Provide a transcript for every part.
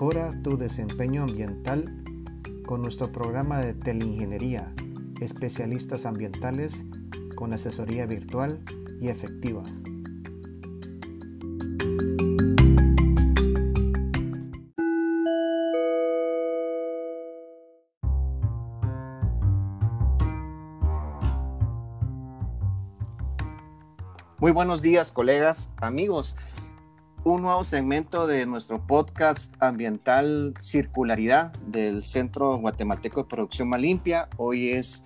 Mejora tu desempeño ambiental con nuestro programa de teleingeniería, especialistas ambientales con asesoría virtual y efectiva. Muy buenos días, colegas, amigos. Un nuevo segmento de nuestro podcast ambiental Circularidad del Centro Guatemalteco de Producción Más Limpia. Hoy es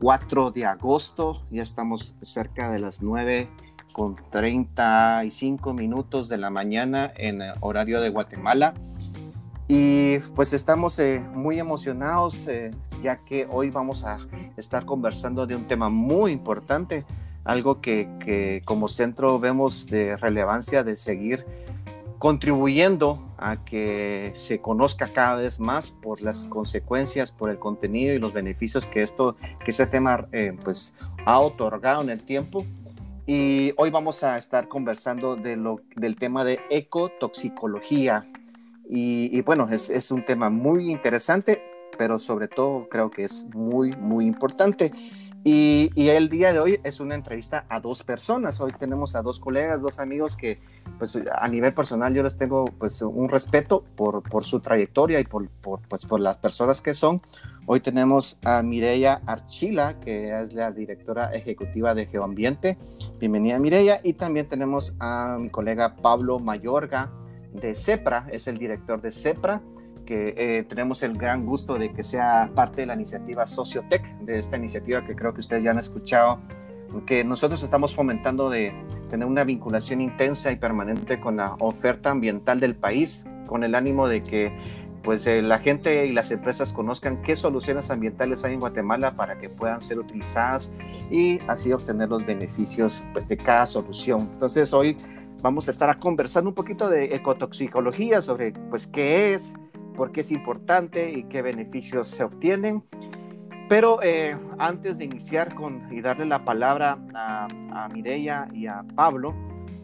4 eh, de agosto, ya estamos cerca de las 9 con 35 minutos de la mañana en horario de Guatemala. Y pues estamos eh, muy emocionados eh, ya que hoy vamos a estar conversando de un tema muy importante algo que, como centro vemos de relevancia de seguir contribuyendo a que se conozca cada vez más por las consecuencias, por el contenido y los beneficios que esto, que este tema eh, pues ha otorgado en el tiempo. Y hoy vamos a estar conversando del tema de ecotoxicología. Y, y bueno, es un tema muy interesante, pero sobre todo creo que es muy, muy importante. Y, el día de hoy es una entrevista a dos personas. Hoy tenemos a dos colegas, dos amigos que, pues, a nivel personal yo les tengo, pues, un respeto por, por su trayectoria y por, por, pues, por las personas que son. Hoy tenemos a Mireya Archila, que es la directora ejecutiva de Geoambiente. Bienvenida, Mireya. Y también tenemos a mi colega Pablo Mayorga de CEPRA, es el director de CEPRA que eh, tenemos el gran gusto de que sea parte de la iniciativa Sociotech, de esta iniciativa que creo que ustedes ya han escuchado, que nosotros estamos fomentando de tener una vinculación intensa y permanente con la oferta ambiental del país, con el ánimo de que pues eh, la gente y las empresas conozcan qué soluciones ambientales hay en Guatemala para que puedan ser utilizadas y así obtener los beneficios pues, de cada solución. Entonces hoy vamos a estar conversando un poquito de ecotoxicología sobre pues qué es, por qué es importante y qué beneficios se obtienen. Pero eh, antes de iniciar con y darle la palabra a, a Mireya y a Pablo,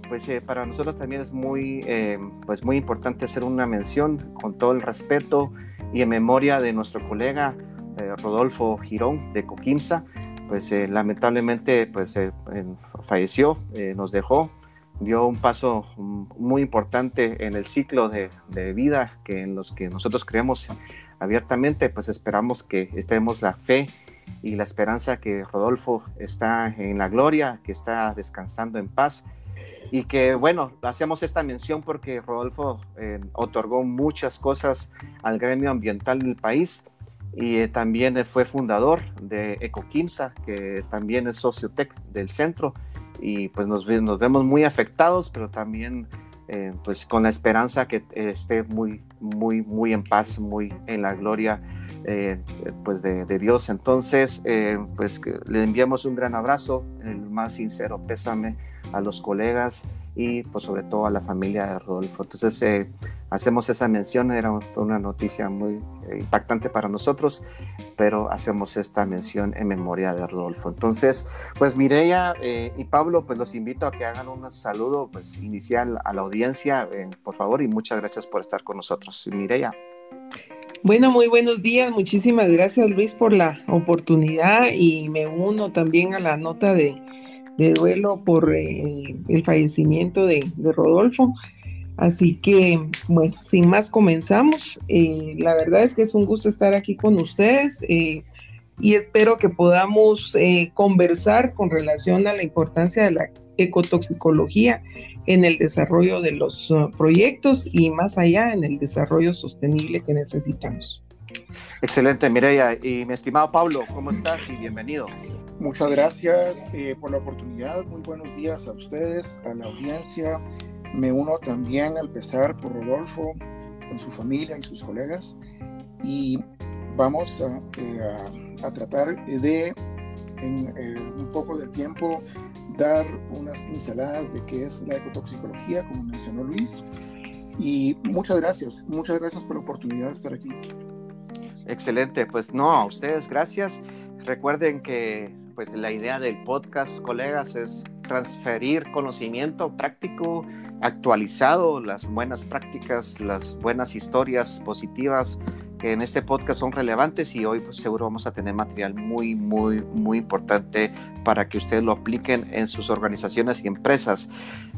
pues eh, para nosotros también es muy, eh, pues muy importante hacer una mención con todo el respeto y en memoria de nuestro colega Rodolfo Girón de Coquimsa, pues lamentablemente pues falleció, nos dejó dio un paso muy importante en el ciclo de, vida que en los que nosotros creemos abiertamente, pues esperamos que estemos la fe y la esperanza que Rodolfo está en la gloria, que está descansando en paz y que bueno, hacemos esta mención porque Rodolfo eh, otorgó muchas cosas al gremio ambiental del país y eh, también fue fundador de Ecoquimsa, que también es sociotec del centro y pues nos, nos vemos muy afectados, pero también eh, pues con la esperanza que esté muy, muy, muy en paz, muy en la gloria eh, pues de, de, Dios. Entonces, eh, pues le enviamos un gran abrazo, el más sincero pésame a los colegas y pues sobre todo a la familia de Rodolfo. Entonces eh, hacemos esa mención, era fue una noticia muy eh, impactante para nosotros, pero hacemos esta mención en memoria de Rodolfo. Entonces, pues Mireya eh, y Pablo, pues los invito a que hagan un saludo pues inicial a la audiencia, por favor, y muchas gracias por estar con nosotros. Mireya. Bueno, muy buenos días. Muchísimas gracias Luis por la oportunidad y me uno también a la nota de, de duelo por eh, el fallecimiento de, Rodolfo. Así que, bueno, sin más comenzamos. Eh, la verdad es que es un gusto estar aquí con ustedes eh, y espero que podamos conversar con relación a la importancia de la ecotoxicología en el desarrollo de los uh, proyectos y más allá en el desarrollo sostenible que necesitamos. Excelente, Mireya. Y mi estimado Pablo, ¿cómo estás? Y bienvenido. Muchas gracias eh, por la oportunidad. Muy buenos días a ustedes, a la audiencia. Me uno también al pesar por Rodolfo, con su familia y sus colegas. Y vamos a, eh, tratar de, en eh, un poco de tiempo, dar unas pinceladas de qué es la ecotoxicología, como mencionó Luis. Y muchas gracias, muchas gracias por la oportunidad de estar aquí. Excelente, pues no, a ustedes gracias. Recuerden que pues la idea del podcast, colegas, es transferir conocimiento práctico, actualizado, las buenas prácticas, las buenas historias positivas que en este podcast son relevantes y hoy pues, seguro vamos a tener material muy, muy, muy importante para que ustedes lo apliquen en sus organizaciones y empresas.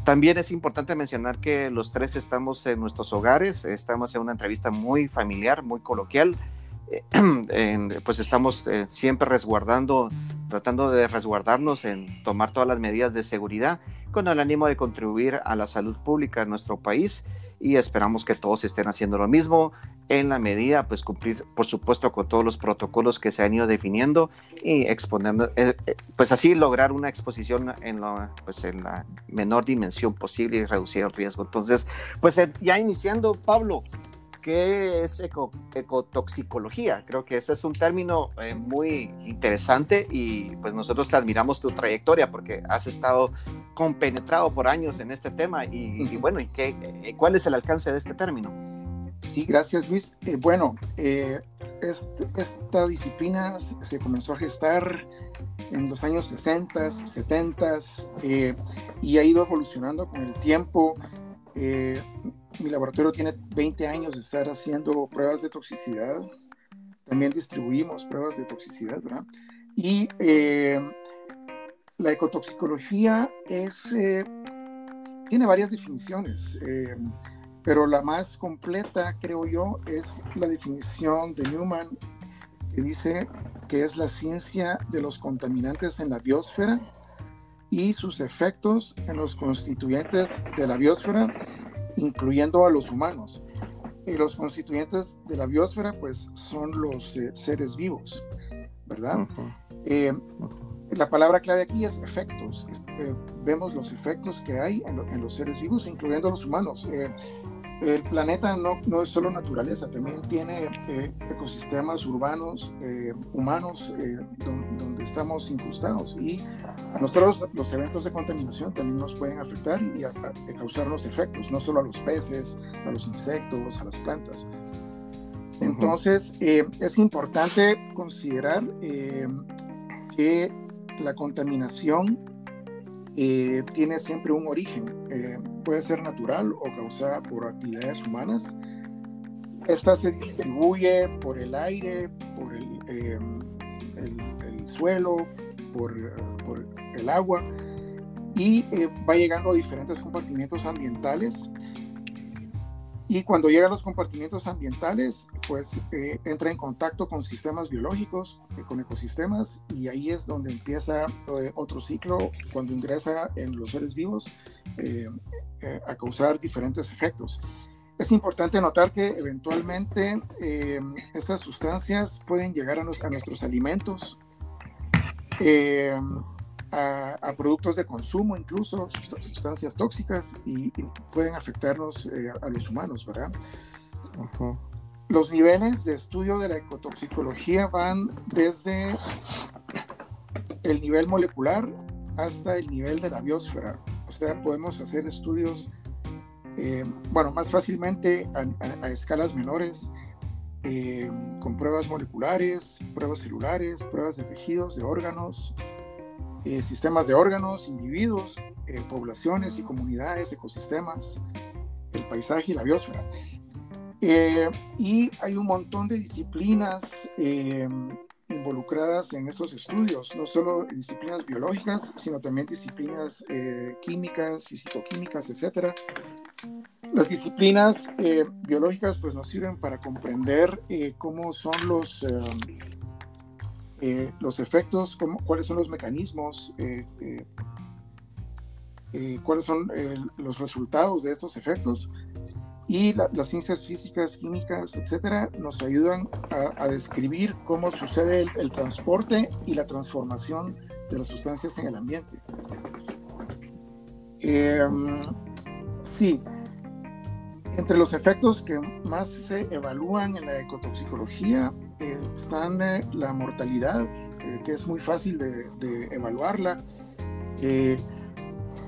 También es importante mencionar que los tres estamos en nuestros hogares, estamos en una entrevista muy familiar, muy coloquial. pues estamos eh, siempre resguardando, tratando de resguardarnos en tomar todas las medidas de seguridad con el ánimo de contribuir a la salud pública en nuestro país y esperamos que todos estén haciendo lo mismo en la medida, pues cumplir, por supuesto, con todos los protocolos que se han ido definiendo y exponiendo, eh, eh, pues así lograr una exposición pues en la menor dimensión posible y reducir el riesgo. Entonces, pues ya iniciando, Pablo, ¿Qué es ecotoxicología? Creo que ese es un término eh, muy interesante y pues nosotros te admiramos tu trayectoria porque has estado compenetrado por años en este tema y, bueno, ¿y qué, eh, ¿cuál es el alcance de este término? Sí, gracias Luis. Eh, bueno, este, esta disciplina se comenzó a gestar en los años 60, 70 y ha ido evolucionando con el tiempo. Eh, mi laboratorio tiene 20 años de estar haciendo pruebas de toxicidad. También distribuimos pruebas de toxicidad, ¿verdad? Y eh, la ecotoxicología es, eh, tiene varias definiciones, eh, pero la más completa, creo yo, es la definición de Newman, que dice que es la ciencia de los contaminantes en la biosfera y sus efectos en los constituyentes de la biosfera incluyendo a los humanos. Y los constituyentes de la biosfera, pues, son los eh, seres vivos, ¿verdad? Eh, la palabra clave aquí es efectos. Eh, vemos los efectos que hay en, en, los seres vivos, incluyendo a los humanos el planeta no, no, es solo naturaleza, también tiene eh, ecosistemas urbanos, eh, humanos, eh, donde estamos incrustados. Y a nosotros los eventos de contaminación también nos pueden afectar y a, causarnos efectos, no solo a los peces, a los insectos, a las plantas. Entonces, es importante considerar que la contaminación tiene siempre un origen puede ser natural o causada por actividades humanas. Esta se distribuye por el aire, por el, em, el, suelo, por, por, el agua y eh, va llegando a diferentes compartimientos ambientales. Y cuando llega a los compartimientos ambientales, pues eh, entra en contacto con sistemas biológicos, eh, con ecosistemas, y ahí es donde empieza otro ciclo cuando ingresa en los seres vivos eh, a causar diferentes efectos. Es importante notar que eventualmente eh, estas sustancias pueden llegar a, nuestros alimentos, eh, a, productos de consumo incluso, sustancias tóxicas y, pueden afectarnos a los humanos, ¿verdad? Los niveles de estudio de la ecotoxicología van desde el nivel molecular hasta el nivel de la biosfera. O sea, podemos hacer estudios, eh, bueno, más fácilmente a, escalas menores, eh, con pruebas moleculares, pruebas celulares, pruebas de tejidos, de órganos, eh, sistemas de órganos, individuos, poblaciones y comunidades, ecosistemas, el paisaje y la biosfera. y hay un montón de disciplinas involucradas en estos estudios, no solo disciplinas biológicas, sino también disciplinas eh, químicas, fisicoquímicas, etc. Las disciplinas eh, biológicas pues nos sirven para comprender eh, cómo son los, los efectos, cuáles son los mecanismos, cuáles son los resultados de estos efectos y las ciencias físicas, químicas, etcétera, nos ayudan a, describir cómo sucede el, transporte y la transformación de las sustancias en el ambiente. Sí, entre los efectos que más se evalúan en la ecotoxicología eh, están eh, la mortalidad, eh, que es muy fácil de, de evaluarla.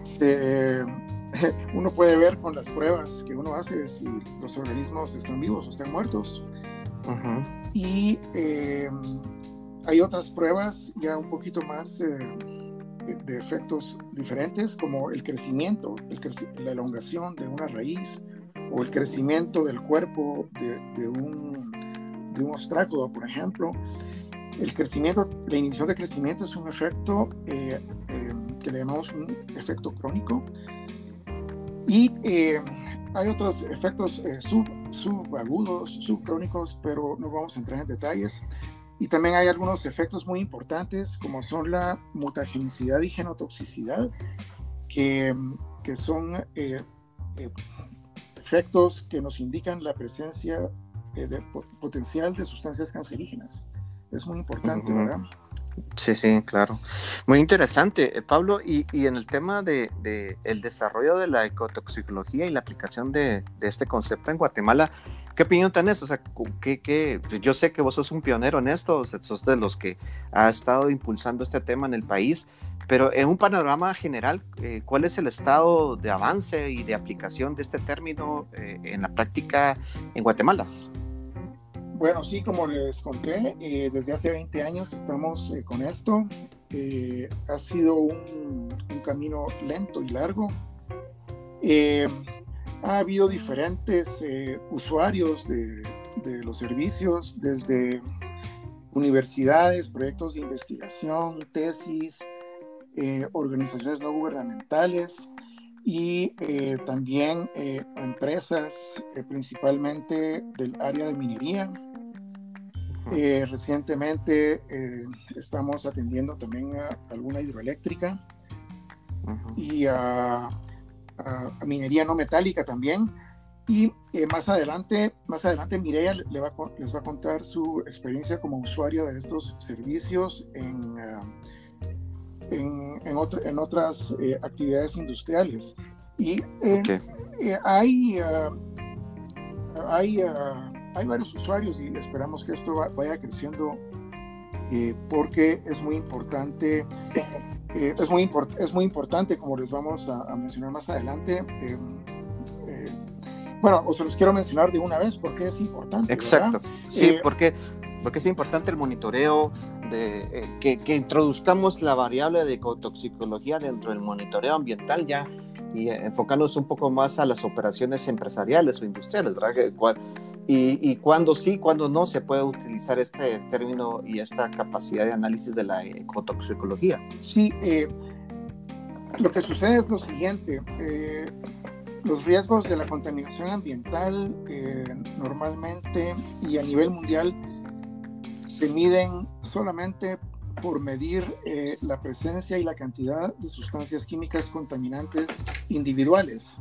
se, uno puede ver con las pruebas que uno hace si los organismos están vivos o están muertos. Y em, hay otras pruebas ya un poquito más eh, de efectos diferentes como el crecimiento, la elongación de una raíz o el crecimiento del cuerpo de, un, de un ostrácodo, por ejemplo. El crecimiento, la inhibición de crecimiento es un efecto eh, eh, que le llamamos un efecto crónico. Y eh, hay otros efectos sub, subagudos, subcrónicos, pero no vamos a entrar en detalles. Y también hay algunos efectos muy importantes, como son la mutagenicidad y genotoxicidad, que, que son eh, eh, efectos que nos indican la presencia eh, de, potencial de sustancias cancerígenas. Es muy importante, ¿verdad? Sí, sí, claro. Muy interesante, eh, Pablo. Y, y en el tema de, de, el desarrollo de la ecotoxicología y la aplicación de, de, este concepto en Guatemala, ¿qué opinión tenés? O sea, ¿qué, qué? yo sé que vos sos un pionero en esto, sos de los que ha estado impulsando este tema en el país, pero en un panorama general, eh, ¿cuál es el estado de avance y de aplicación de este término eh, en la práctica en Guatemala? Bueno, sí, como les conté, eh, desde hace 20 años estamos eh, con esto. Eh, ha sido un, camino lento y largo. ha habido diferentes usuarios de, de, los servicios, desde universidades, proyectos de investigación, tesis, organizaciones no gubernamentales y también empresas, principalmente del área de minería eh, recientemente eh, estamos atendiendo también a alguna hidroeléctrica y a, minería no metálica también. Y eh, más adelante, más adelante Mireia le va, les va a contar su experiencia como usuario de estos servicios en, en, en, otras actividades industriales. Y hay, hay hay varios usuarios y esperamos que esto vaya creciendo eh, porque es muy importante. Eh, es, muy es muy importante, como les vamos a, mencionar más adelante. Eh, bueno, o se los quiero mencionar de una vez porque es importante. Exacto. Sí, porque, porque es importante el monitoreo, de, que, que, introduzcamos la variable de ecotoxicología dentro del monitoreo ambiental ya y enfocarnos un poco más a las operaciones empresariales o industriales, ¿verdad? Y, y cuándo sí, cuándo no se puede utilizar este término y esta capacidad de análisis de la ecotoxicología. Sí, eh, lo que sucede es lo siguiente. Eh, los riesgos de la contaminación ambiental eh, normalmente y a nivel mundial se miden solamente por medir la presencia y la cantidad de sustancias químicas contaminantes individuales.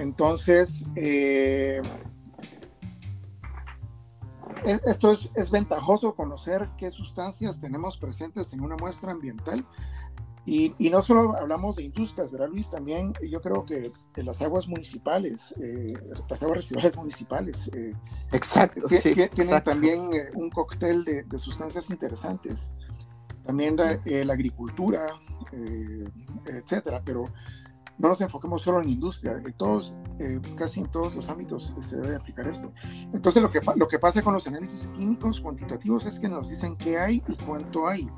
Entonces, eh, esto es, ventajoso conocer qué sustancias tenemos presentes en una muestra ambiental. Y, no solo hablamos de industrias, ¿verdad, Luis? También yo creo que, las aguas municipales, eh, las aguas residuales municipales, eh, exacto, tienen también un cóctel de, sustancias interesantes. También la, la agricultura, etcétera. Pero no nos enfoquemos solo en industria, en todos, eh, casi en todos los ámbitos se debe aplicar esto. Entonces lo que, lo que pasa con los análisis químicos cuantitativos es que nos dicen qué hay y cuánto hay.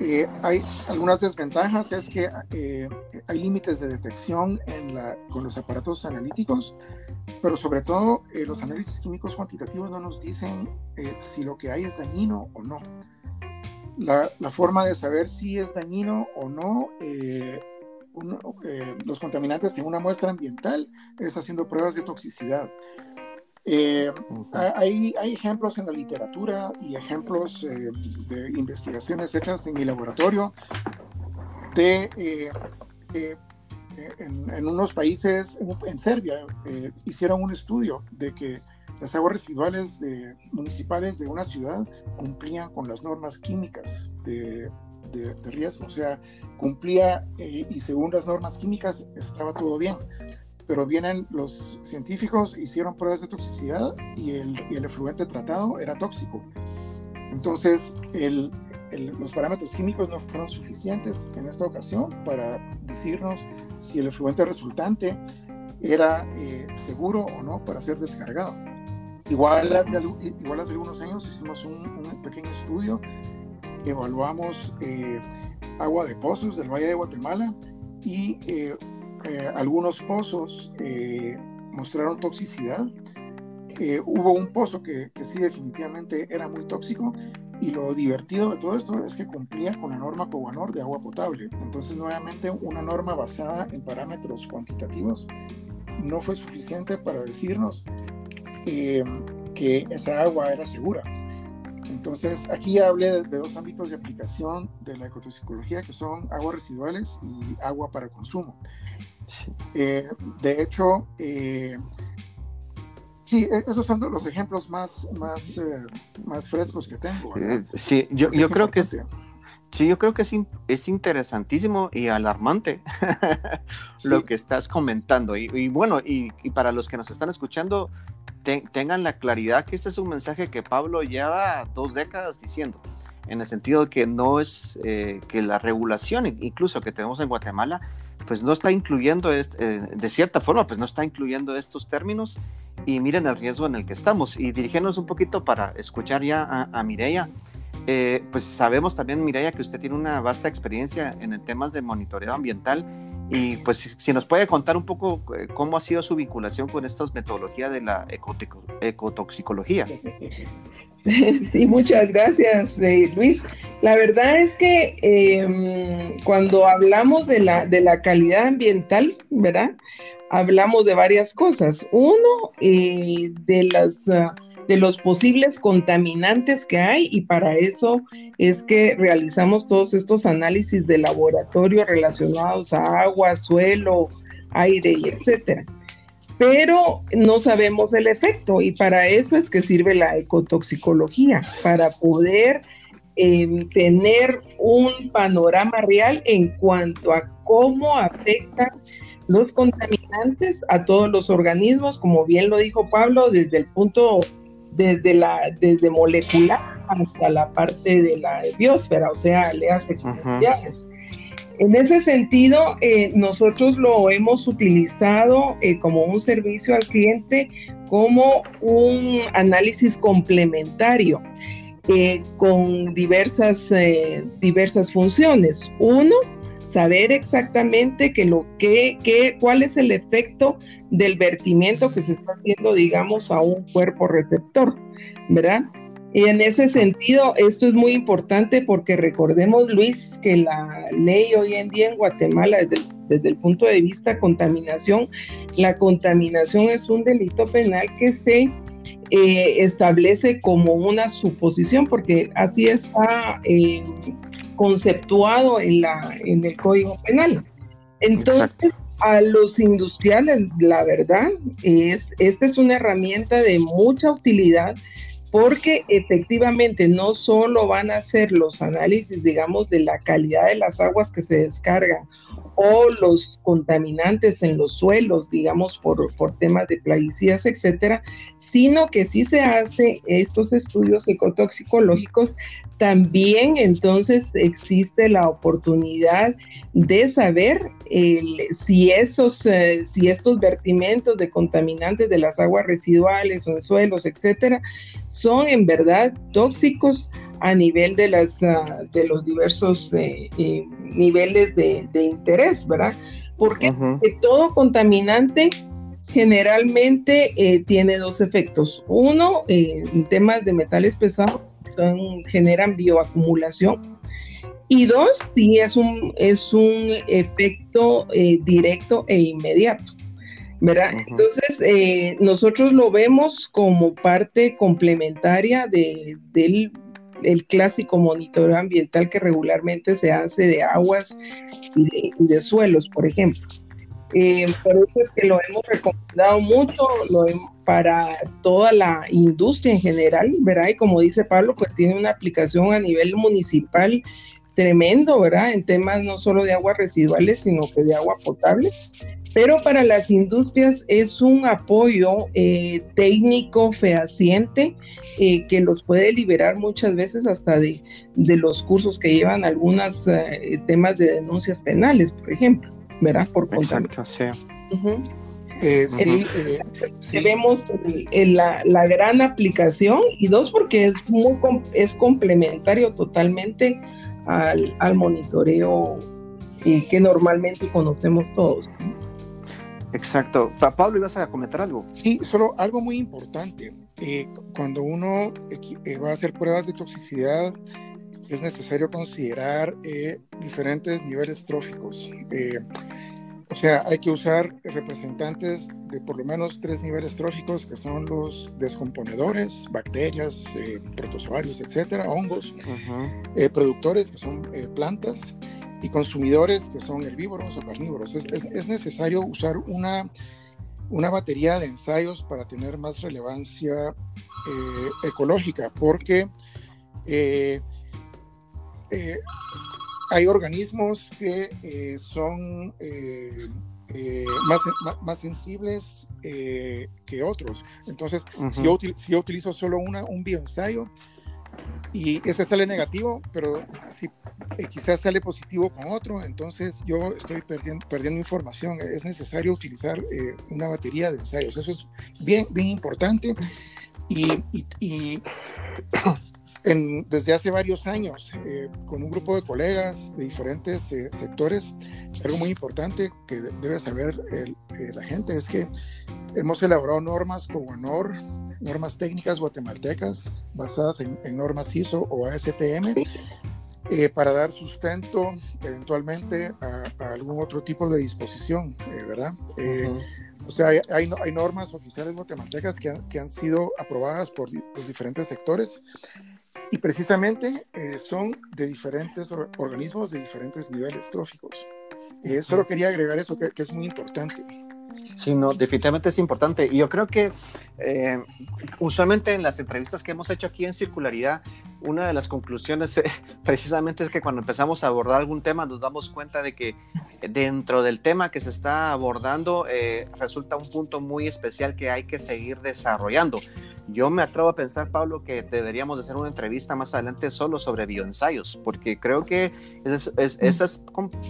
Eh, hay algunas desventajas, es que eh, hay límites de detección con los aparatos analíticos, pero sobre todo los análisis químicos cuantitativos no nos dicen si lo que hay es dañino o no. La, la, forma de saber si es dañino o no eh, los contaminantes en una muestra ambiental es haciendo pruebas de toxicidad. Eh, hay, hay, ejemplos en la literatura y ejemplos eh, de investigaciones hechas en mi laboratorio de en, en, unos países, en Serbia, hicieron un estudio de que las aguas residuales de, municipales de una ciudad cumplían con las normas químicas de, de, riesgo, o sea, cumplía eh, y según las normas químicas estaba todo bien. Pero vienen los científicos, hicieron pruebas de toxicidad y el, el efluente tratado era tóxico. Entonces, el, los parámetros químicos no fueron suficientes en esta ocasión para decirnos si el efluente resultante era eh, seguro o no para ser descargado. Igual hace, igual hace algunos años hicimos un, un pequeño estudio evaluamos eh, agua de pozos del Valle de Guatemala y algunos pozos mostraron toxicidad. hubo un pozo que, sí definitivamente era muy tóxico y lo divertido de todo esto es que cumplía con la norma Cobanor de agua potable. Entonces, nuevamente, una norma basada en parámetros cuantitativos no fue suficiente para decirnos eh, que esa agua era segura. Entonces, aquí hablé de, dos ámbitos de aplicación de la ecotoxicología, que son aguas residuales y agua para consumo. Eh, de hecho, eh, Sí, e, esos son los ejemplos más, más, eh, más frescos que tengo. Eh, sí, yo, yo creo que es, sí, yo creo que es, es interesantísimo y alarmante lo que estás comentando. Y, bueno, y, y, para los que nos están escuchando, tengan la claridad que este es un mensaje que Pablo lleva dos décadas diciendo en el sentido de que no es eh, que la regulación incluso que tenemos en Guatemala pues no está incluyendo, este, de cierta forma, pues no está incluyendo estos términos y miren el riesgo en el que estamos. Y dirigirnos un poquito para escuchar ya a, a. Eh, pues sabemos también, Mireya, que usted tiene una vasta experiencia en temas de monitoreo ambiental y pues si nos puede contar un poco eh, cómo ha sido su vinculación con estas metodologías de la ecotoxicología. Sí, muchas gracias, eh, Luis. La verdad es que em, cuando hablamos de la, de la calidad ambiental, ¿verdad? Hablamos de varias cosas. Uno, eh, de las... Ah, de los posibles contaminantes que hay y para eso es que realizamos todos estos análisis de laboratorio relacionados a agua, suelo, aire y etcétera. Pero no sabemos el efecto y para eso es que sirve la ecotoxicología, para poder em, tener un panorama real en cuanto a cómo afectan los contaminantes a todos los organismos, como bien lo dijo Pablo, desde el punto desde, la, desde molecular hasta la parte de la biosfera, o sea, le hace En ese sentido, eh, nosotros lo hemos utilizado eh, como un servicio al cliente, como un análisis complementario eh, con diversas, diversas funciones. Uno, saber exactamente que lo que, que, cuál es el efecto del vertimiento que se está haciendo, digamos, a un cuerpo receptor, ¿verdad? Y en ese sentido, esto es muy importante porque recordemos, Luis, que la ley hoy en día en Guatemala, desde, el punto de vista contaminación, la contaminación es un delito penal que se eh, establece como una suposición, porque así está eh, conceptuado en, la, en el Código Penal. Entonces, a los industriales, la verdad, es, esta es una herramienta de mucha utilidad porque efectivamente no solo van a hacer los análisis, digamos, de la calidad de las aguas que se descargan o los contaminantes en los suelos, digamos, por, por temas de plaguicidas, etcétera, sino que si se hace estos estudios ecotoxicológicos, también entonces existe la oportunidad de saber si, esos, eh, si estos vertimentos de contaminantes de las aguas residuales o en suelos, etcétera, son en verdad tóxicos a nivel de, las, ah, de los diversos eh, eh, niveles de, interés, ¿verdad? Porque todo contaminante generalmente eh, tiene dos efectos. Uno, en temas de metales pesados, son, generan bioacumulación. Y dos, sí es un, es un efecto directo e inmediato. ¿verdad? Entonces, nosotros lo vemos como parte complementaria de, del el clásico monitoreo ambiental que regularmente se hace de aguas y de, suelos, por ejemplo. Eh, por eso es que lo hemos recomendado mucho para toda la industria en general, ¿verdad? Y como dice Pablo, pues tiene una aplicación a nivel municipal tremendo, ¿verdad? En temas no solo de aguas residuales, sino que de agua potable. Pero para las industrias es un apoyo eh, técnico fehaciente eh, que los puede liberar muchas veces hasta de, de los cursos que llevan algunos eh, temas de denuncias penales, por ejemplo, ¿verdad? Por Exacto, sí. Vemos la, la, gran aplicación y dos porque es, muy, es complementario totalmente al, al monitoreo eh, que normalmente conocemos todos. Exacto. Pablo, ¿ibas a comentar algo? Sí, solo algo muy importante. Eh, cuando uno eh, va a hacer pruebas de toxicidad, es necesario considerar diferentes niveles tróficos. o sea, hay que usar representantes de por lo menos tres niveles tróficos, que son los descomponedores, bacterias, protozoarios, etcétera, hongos, productores, que son plantas, y consumidores que son herbívoros o carnívoros. Es, es, necesario usar una, una batería de ensayos para tener más relevancia eh, ecológica, porque eh, eh, hay organismos que son más, más, sensibles que otros. Entonces, si, yo, si, yo, utilizo solo una, un bioensayo, y ese sale negativo, pero si eh, quizás sale positivo con otro, entonces yo estoy perdiendo, perdiendo información. Es necesario utilizar eh, una batería de ensayos. Eso es bien, bien importante. Y, y, en, desde hace varios años, eh, con un grupo de colegas de diferentes sectores, algo muy importante que debe saber la gente es que hemos elaborado normas como honor normas técnicas guatemaltecas basadas en, normas ISO o ASTM eh, para dar sustento eventualmente a, algún otro tipo de disposición, eh, ¿verdad? Eh, o sea, hay, hay, normas oficiales guatemaltecas que, que, han sido aprobadas por los diferentes sectores y precisamente son de diferentes organismos de diferentes niveles tróficos. solo quería agregar eso que, que es muy importante. Sí, no, definitivamente es importante. Y yo creo que eh, usualmente en las entrevistas que hemos hecho aquí en Circularidad, una de las conclusiones eh, precisamente es que cuando empezamos a abordar algún tema nos damos cuenta de que dentro del tema que se está abordando eh, resulta un punto muy especial que hay que seguir desarrollando. Yo me atrevo a pensar, Pablo, que deberíamos hacer una entrevista más adelante solo sobre bioensayos, porque creo que es, es,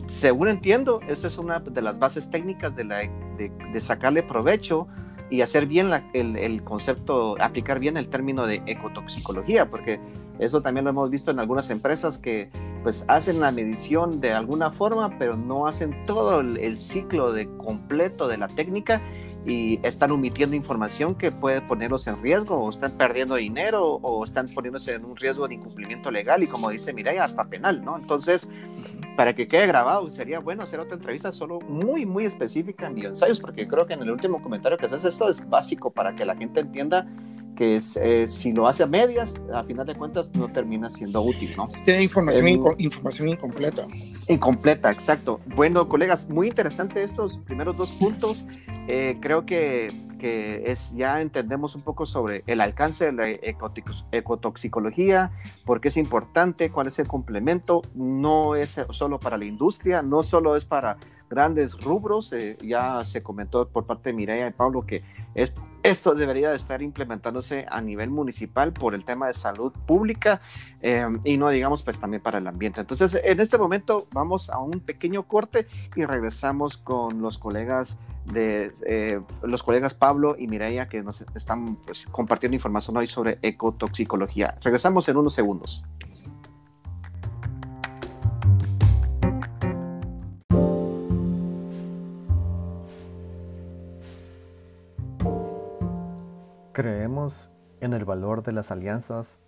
según entiendo, esa es una de las bases técnicas de, la, de, sacarle provecho y hacer bien el, el, concepto, aplicar bien el término de ecotoxicología, porque eso también lo hemos visto en algunas empresas que pues hacen la medición de alguna forma, pero no hacen todo el, el ciclo de completo de la técnica y están omitiendo información que puede ponerlos en riesgo o están perdiendo dinero o están poniéndose en un riesgo de incumplimiento legal y como dice Mireya, hasta penal, ¿no? Entonces, para que quede grabado, sería bueno hacer otra entrevista solo muy, muy específica en bioensayos, porque creo que en el último comentario que haces esto es básico para que la gente entienda que eh, si lo hace a medias, a final de cuentas no termina siendo útil, ¿no? Tiene información, información incompleta. Incompleta, exacto. Bueno, colegas, muy interesante estos primeros dos puntos. Eh, creo que, que, es, ya entendemos un poco sobre el alcance de la ecotoxicología, por qué es importante, cuál es el complemento. No es solo para la industria, no solo es para grandes rubros. Eh, ya se comentó por parte de Mireia y Pablo que esto debería de estar implementándose a nivel municipal por el tema de salud pública eh, y no digamos pues también para el ambiente. Entonces en este momento vamos a un pequeño corte y regresamos con los colegas de eh, los colegas Pablo y Mireia que nos están pues, compartiendo información hoy sobre ecotoxicología. Regresamos en unos segundos. Creemos en el valor de las alianzas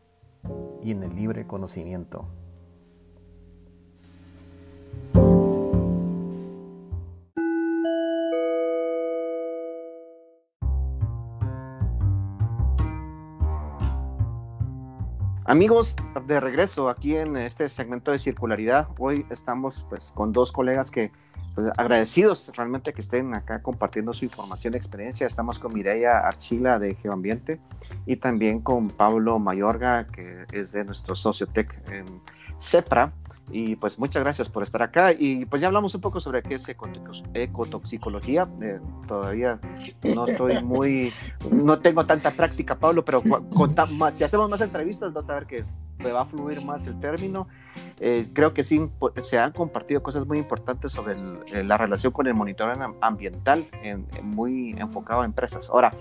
y en el libre conocimiento. Amigos, de regreso aquí en este segmento de circularidad, hoy estamos pues con dos colegas que pues, agradecidos realmente que estén acá compartiendo su información experiencia. Estamos con Mireia Archila de Geoambiente y también con Pablo Mayorga, que es de nuestro Sociotec en CEPRA. Y pues muchas gracias por estar acá. Y pues ya hablamos un poco sobre qué es ecotoxicología. Eh, todavía no estoy muy, no tengo tanta práctica, Pablo, pero con, más, si hacemos más entrevistas vas a ver que me va a fluir más el término. Eh, creo que sí se han compartido cosas muy importantes sobre eh, la relación con el monitoreo ambiental, muy enfocado a empresas. Ahora,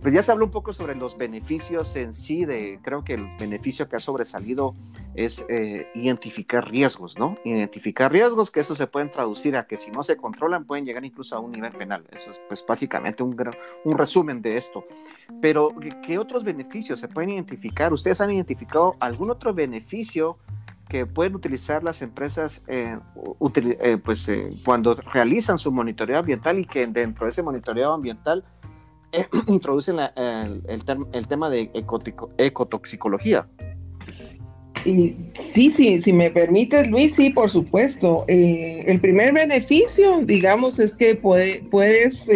pues ya se habló un poco sobre los beneficios en sí, de, creo que el beneficio que ha sobresalido es eh, identificar riesgos, ¿no? Identificar riesgos, que eso se pueden traducir a que si no se controlan pueden llegar incluso a un nivel penal. Eso es pues básicamente un, un resumen de esto. Pero, ¿qué otros beneficios se pueden identificar? ¿Ustedes han identificado algún otro beneficio? Que pueden utilizar las empresas eh, eh, pues, eh, cuando realizan su monitoreo ambiental y que dentro de ese monitoreo ambiental introducen el, tema de ecotoxicología. Y sí, sí, si me permites, Luis, sí, por supuesto. el primer beneficio, digamos, es que puede, puedes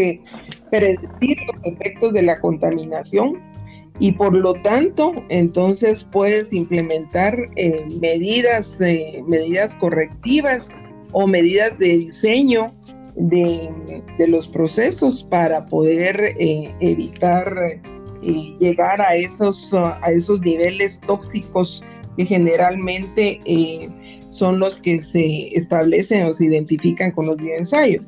predecir los efectos de la contaminación y por lo tanto entonces puedes implementar eh, medidas, eh, medidas correctivas o medidas de diseño de, los procesos para poder eh, evitar llegar a esos, a esos niveles tóxicos que generalmente son los que se establecen o se identifican con los bioensayos.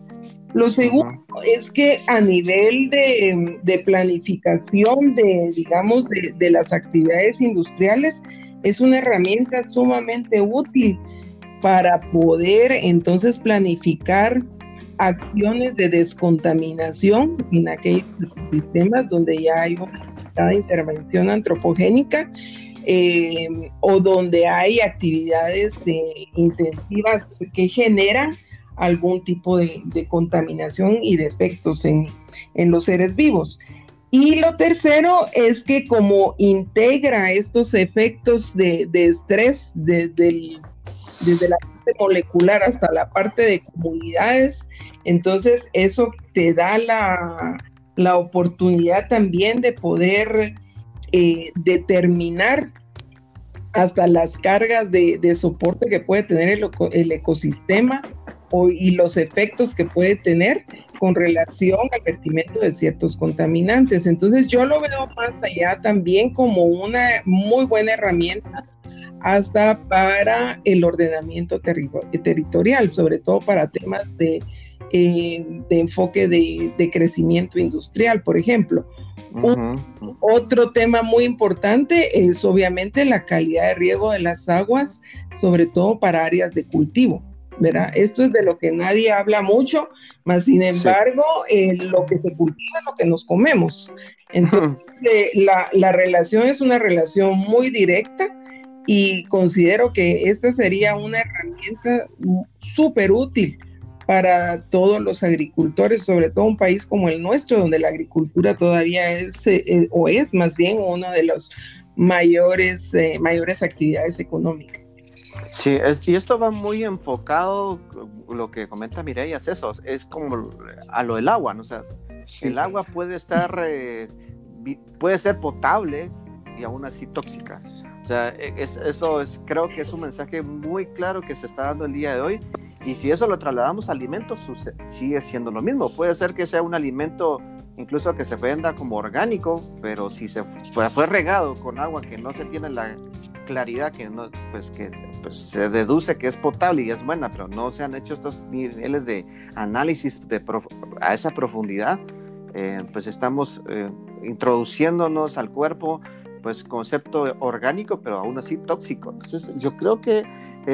Lo segundo es que a nivel de, planificación de, digamos, de, las actividades industriales, es una herramienta sumamente útil para poder entonces planificar acciones de descontaminación en aquellos sistemas donde ya hay una intervención antropogénica eh, o donde hay actividades eh, intensivas que generan algún tipo de, contaminación y de efectos en, los seres vivos. Y lo tercero es que como integra estos efectos de, estrés desde, desde la parte molecular hasta la parte de comunidades, entonces eso te da la, oportunidad también de poder eh, determinar hasta las cargas de, soporte que puede tener el, el ecosistema y los efectos que puede tener con relación al vertimiento de ciertos contaminantes. Entonces yo lo veo más allá también como una muy buena herramienta hasta para el ordenamiento territorial, sobre todo para temas de, eh, de enfoque de, de, crecimiento industrial, por ejemplo. otro tema muy importante es obviamente la calidad de riego de las aguas, sobre todo para áreas de cultivo. Esto es de lo que nadie habla mucho, más sin embargo, eh, lo que se cultiva es lo que nos comemos. Entonces, eh, la, la, relación es una relación muy directa y considero que esta sería una herramienta súper útil para todos los agricultores, sobre todo un país como el nuestro, donde la agricultura todavía es, eh, o es más bien una de las mayores, mayores actividades económicas. Sí, y esto va muy enfocado, lo que comenta Mireia es eso, es como a lo del agua, ¿no? O sea, el agua puede estar, eh, puede ser potable y aún así tóxica. O sea, e, eso es, creo que es un mensaje muy claro que se está dando el día de hoy. Y si eso lo trasladamos a alimentos, sigue siendo lo mismo. Puede ser que sea un alimento incluso que se venda como orgánico, pero si se fue, fue regado con agua que no se tiene la claridad que no, pues que pues, se deduce que es potable y es buena, pero no se han hecho estos niveles de análisis de a esa profundidad, eh, pues estamos eh, introduciéndonos al cuerpo pues concepto orgánico, pero aún así tóxico. Entonces yo creo que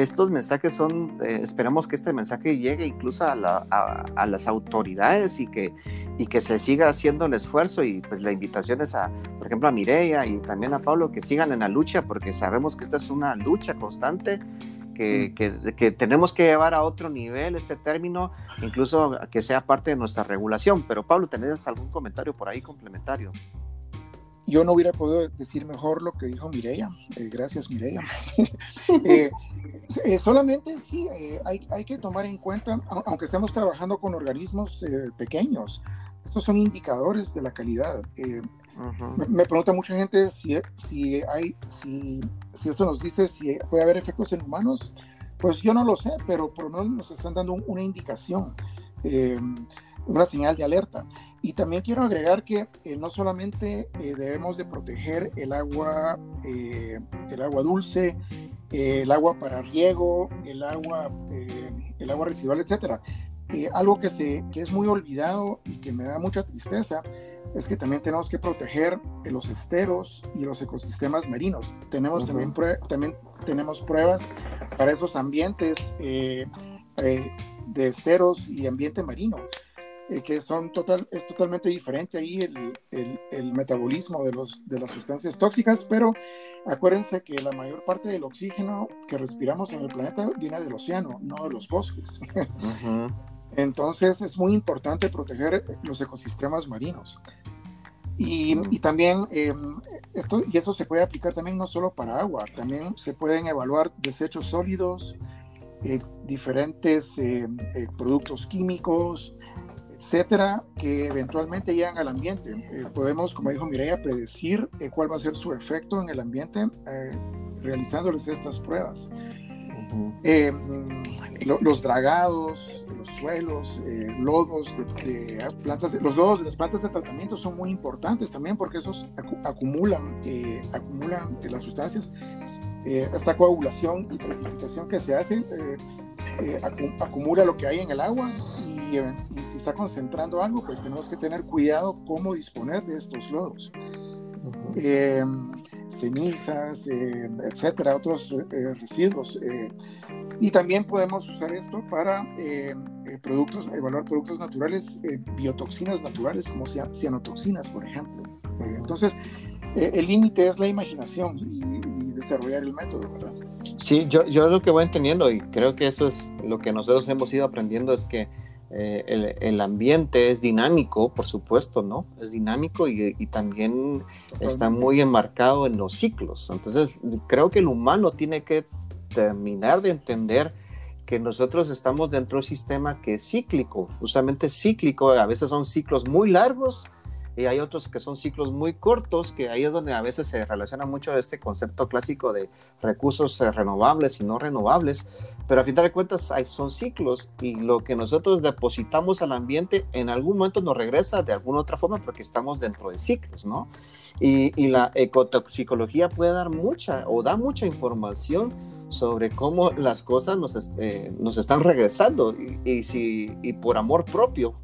estos mensajes son, eh, esperamos que este mensaje llegue incluso a, a, las autoridades y que, y que se siga haciendo el esfuerzo y pues la invitación es a, por ejemplo, a Mireia y también a Pablo que sigan en la lucha porque sabemos que esta es una lucha constante. Que, mm. que, tenemos que llevar a otro nivel este término, incluso que sea parte de nuestra regulación. Pero Pablo, ¿tenés algún comentario por ahí complementario? Yo no hubiera podido decir mejor lo que dijo Mireia. Eh, gracias, Mireia. Eh, eh, solamente sí, hay, hay, que tomar en cuenta, aunque estemos trabajando con organismos pequeños, esos son indicadores de la calidad. me, pregunta mucha gente si, si, hay, si, si esto nos dice si puede haber efectos en humanos. Pues yo no lo sé, pero por lo menos nos están dando una indicación una señal de alerta. Y también quiero agregar que eh, no solamente eh, debemos de proteger el agua, eh, el agua dulce eh, el agua para riego, el agua, el agua residual, etcétera. algo que, se, que es muy olvidado y que me da mucha tristeza es que también tenemos que proteger los esteros y los ecosistemas marinos. Tenemos también, también tenemos pruebas para esos ambientes eh, eh, de esteros y ambiente marino, eh, que son total, es totalmente diferente ahí el, el, el, metabolismo de, los, de las sustancias tóxicas, pero acuérdense que la mayor parte del oxígeno que respiramos en el planeta viene del océano, no de los bosques. Entonces es muy importante proteger los ecosistemas marinos. Y, también, em, esto, y eso se puede aplicar también no solo para agua, también se pueden evaluar desechos sólidos, eh, diferentes em, eh, productos químicos, etcétera, que eventualmente llegan al ambiente. Eh, podemos, como dijo Mireia, predecir cuál va a ser su efecto en el ambiente realizándoles estas pruebas. Em, los dragados, los suelos, eh, lodos de, plantas, los lodos de las plantas de tratamiento son muy importantes también porque esos acumulan, eh, acumulan las sustancias. Eh, esta coagulación y precipitación que se hace acumula lo que hay en el agua y, y, si está concentrando algo, pues tenemos que tener cuidado cómo disponer de estos lodos cenizas, eh, etcétera, otros eh, residuos. Eh, y también podemos usar esto para productos, evaluar productos naturales, biotoxinas naturales como cianotoxinas, por ejemplo. entonces, el límite es la imaginación y, desarrollar el método, ¿verdad? Sí, yo, yo lo que voy entendiendo y creo que eso es lo que nosotros hemos ido aprendiendo es que eh, el, ambiente es dinámico, por supuesto, ¿no? Es dinámico y, también está muy enmarcado en los ciclos. Entonces, creo que el humano tiene que terminar de entender que nosotros estamos dentro de un sistema que es cíclico, justamente cíclico, a veces son ciclos muy largos y hay otros que son ciclos muy cortos, que ahí es donde a veces se relaciona mucho este concepto clásico de recursos eh, renovables y no renovables, pero a fin de cuentas son ciclos y lo que nosotros depositamos al ambiente en algún momento nos regresa de alguna otra forma porque estamos dentro de ciclos, ¿no? Y, la ecotoxicología puede dar mucha o da mucha información sobre cómo las cosas nos, eh, nos están regresando y, si, y por amor propio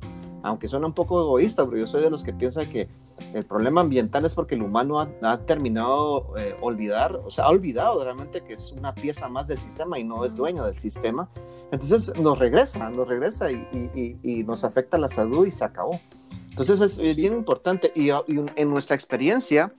aunque suena un poco egoísta, pero yo soy de los que piensa que el problema ambiental es porque el humano ha, terminado eh, olvidar, o sea, ha olvidado realmente que es una pieza más del sistema y no es dueño del sistema. Entonces nos regresa, nos regresa y, nos afecta la salud y se acabó. Entonces es bien importante y, en nuestra experiencia,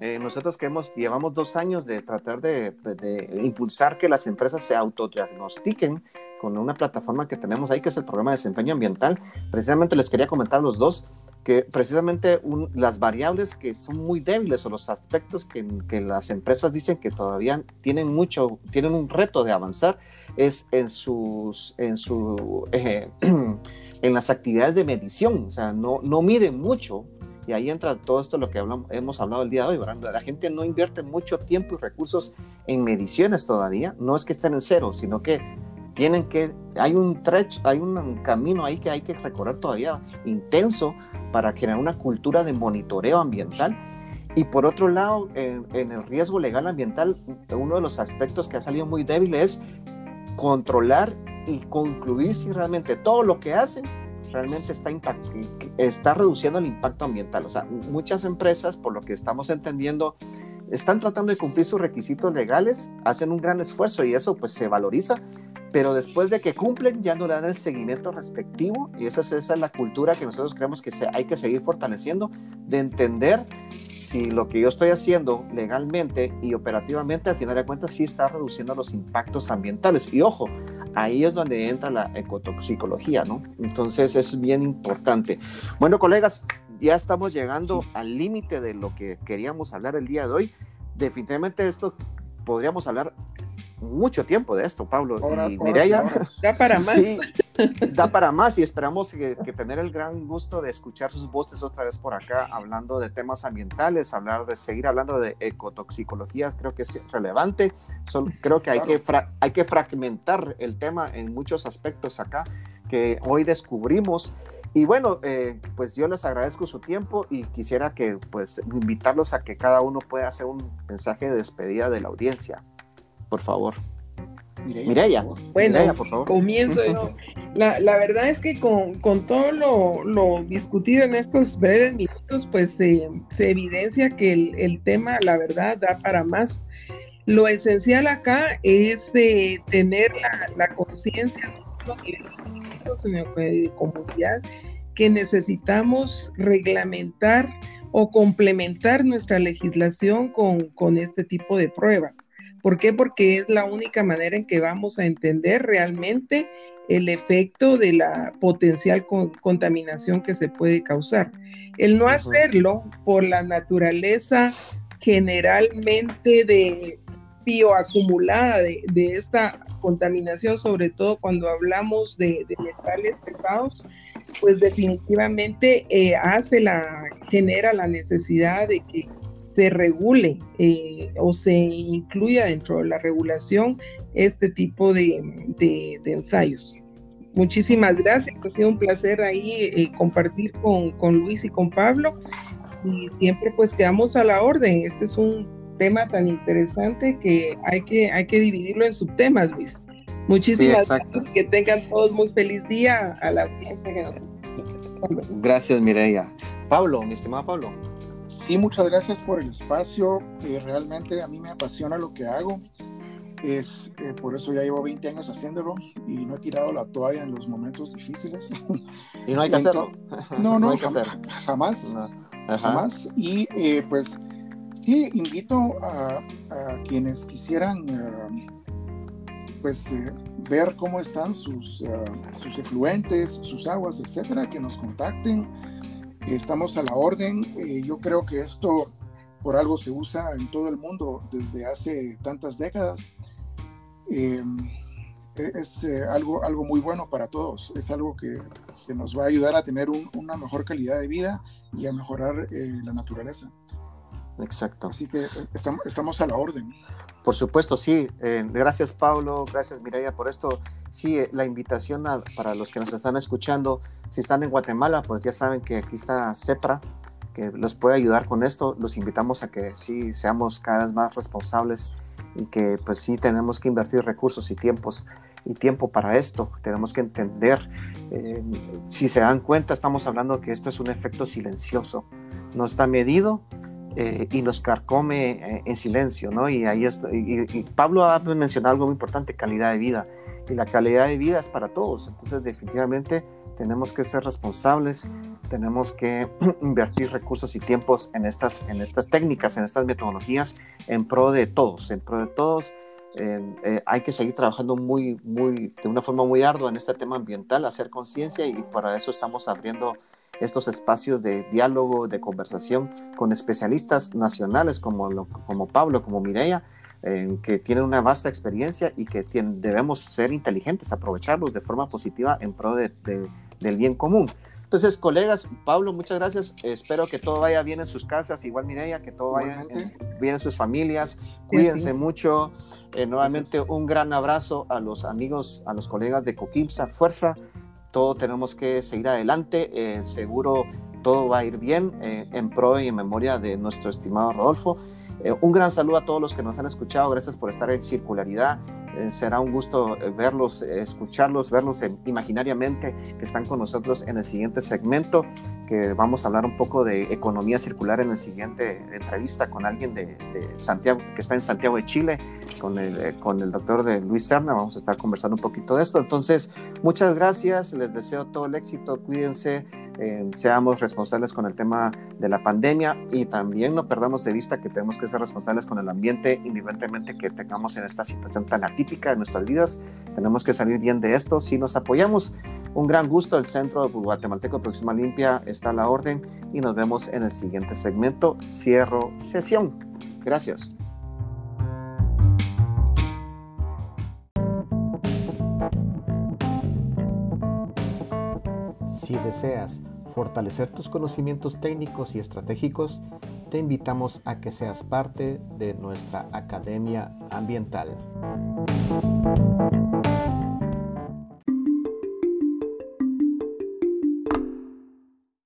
eh, nosotros que hemos, llevamos dos años de tratar de, de impulsar que las empresas se autodiagnostiquen con una plataforma que tenemos ahí, que es el programa de desempeño ambiental. Precisamente les quería comentar los dos que precisamente las variables que son muy débiles o los aspectos que, que, las empresas dicen que todavía tienen mucho, tienen un reto de avanzar, es en sus, en su, eh, en las actividades de medición, o sea, no, no miden mucho. Y ahí entra todo esto lo que hablamos, hemos hablado el día de hoy, ¿verdad? La gente no invierte mucho tiempo y recursos en mediciones todavía. No es que estén en cero, sino que tienen que, hay un trecho, hay un camino ahí que hay que recorrer todavía intenso para generar una cultura de monitoreo ambiental. Y por otro lado, en, el riesgo legal ambiental, uno de los aspectos que ha salido muy débil es controlar y concluir si realmente todo lo que hacen realmente está, está reduciendo el impacto ambiental. O sea, muchas empresas, por lo que estamos entendiendo, están tratando de cumplir sus requisitos legales, hacen un gran esfuerzo y eso pues se valoriza, pero después de que cumplen ya no le dan el seguimiento respectivo y esa es, esa es la cultura que nosotros creemos que se, hay que seguir fortaleciendo, de entender si lo que yo estoy haciendo legalmente y operativamente al final de cuentas sí está reduciendo los impactos ambientales. Y ojo, ahí es donde entra la ecotoxicología, ¿no? Entonces es bien importante. Bueno, colegas, ya estamos llegando al límite de lo que queríamos hablar el día de hoy. Definitivamente esto podríamos hablar mucho tiempo de esto, Pablo. y Mireya, da para más. Sí, da para más y esperamos que, tener el gran gusto de escuchar sus voces otra vez por acá, hablando de temas ambientales, hablar de seguir hablando de ecotoxicología, creo que es relevante. creo que hay, que hay que fragmentar el tema en muchos aspectos acá que hoy descubrimos. Y bueno, eh, pues yo les agradezco su tiempo y quisiera que pues invitarlos a que cada uno pueda hacer un mensaje de despedida de la audiencia. Por favor. Mireya, bueno, por favor. comienzo yo. La, verdad es que con, todo lo, discutido en estos breves minutos, pues se evidencia que el, tema, la verdad, da para más. Lo esencial acá es tener la, la conciencia, no sino de comunidad, que necesitamos reglamentar o complementar nuestra legislación con, con este tipo de pruebas. ¿Por qué? Porque es la única manera en que vamos a entender realmente el efecto de la potencial contaminación que se puede causar. El no hacerlo por la naturaleza generalmente de bioacumulada de, de esta contaminación, sobre todo cuando hablamos de, metales pesados, pues definitivamente eh, hace la, genera la necesidad de que se regule eh, o se incluya dentro de la regulación este tipo de, ensayos. Muchísimas gracias, ha sido un placer ahí eh, compartir con, con, Luis y con Pablo y siempre pues quedamos a la orden. Este es un tema tan interesante que hay que, hay que dividirlo en subtemas, Luis. Muchísimas gracias, que tengan todos muy feliz día a la audiencia. Gracias, Mireya. Pablo, mi estimado Pablo. Sí, muchas gracias por el espacio. Eh, realmente a mí me apasiona lo que hago. Es, eh, por eso ya llevo 20 años haciéndolo y no he tirado la toalla en los momentos difíciles. Y no hay que hacerlo. No, no, jamás, jamás, Y eh, pues sí, invito a, quienes quisieran pues ver cómo están sus, sus efluentes, sus aguas, etcétera, que nos contacten estamos a la orden. Eh, yo creo que esto por algo se usa en todo el mundo desde hace tantas décadas. Em, e-, es eh, algo, algo muy bueno para todos, es algo que, que nos va a ayudar a tener una mejor calidad de vida y a mejorar eh, la naturaleza. Exacto. Así que estamos, estamos a la orden. Por supuesto, sí. Eh, gracias, Pablo. Gracias, Mireya, por esto. Sí, eh, la invitación para los que nos están escuchando, si están en Guatemala, pues ya saben que aquí está CEPRA, que los puede ayudar con esto. Los invitamos a que sí seamos cada vez más responsables y que pues sí tenemos que invertir recursos y tiempos y tiempo para esto. Tenemos que entender, eh, si se dan cuenta, estamos hablando que esto es un efecto silencioso. No está medido, eh, y nos carcome eh, en silencio, ¿no? Y ahí está, y, Pablo ha mencionado algo muy importante, calidad de vida. Y la calidad de vida es para todos. Entonces, definitivamente tenemos que ser responsables, tenemos que invertir recursos y tiempos en estas, en estas técnicas, en estas metodologías, en pro de todos, en pro de todos. Eh, hay que seguir trabajando muy, muy, de una forma muy ardua en este tema ambiental, hacer conciencia y para eso estamos abriendo estos espacios de diálogo, de conversación con especialistas nacionales como, como Pablo, como Mireia, que tienen una vasta experiencia y que debemos ser inteligentes, aprovecharlos de forma positiva en pro de, del bien común. Entonces, colegas, Pablo, muchas gracias. Espero que todo vaya bien en sus casas, igual Mireia, que todo vaya bien en sus familias. Cuídense mucho. Eh, nuevamente, un gran abrazo a los amigos, a los colegas de Coquimsa. Fuerza todo tenemos que seguir adelante, eh, seguro todo va a ir bien eh, en pro y en memoria de nuestro estimado Rodolfo. Eh, un gran saludo a todos los que nos han escuchado, gracias por estar en Circularidad. Eh, será un gusto eh, verlos, eh, escucharlos, verlos imaginariamente que están con nosotros en el siguiente segmento, que vamos a hablar un poco de economía circular en el siguiente entrevista con alguien de, Santiago, que está en Santiago de Chile, con el, con el doctor de Luis Serna. Vamos a estar conversando un poquito de esto. Entonces, muchas gracias, les deseo todo el éxito, cuídense. Seamos responsables con el tema de la pandemia y también no perdamos de vista que tenemos que ser responsables con el ambiente, independientemente que tengamos en esta situación tan atípica de nuestras vidas. Tenemos que salir bien de esto si nos apoyamos. Un gran gusto, el Centro Guatemalteco de Limpia está a la orden y nos vemos en el siguiente segmento. Cierro sesión. Gracias. Si deseas fortalecer tus conocimientos técnicos y estratégicos, te invitamos a que seas parte de nuestra Academia Ambiental.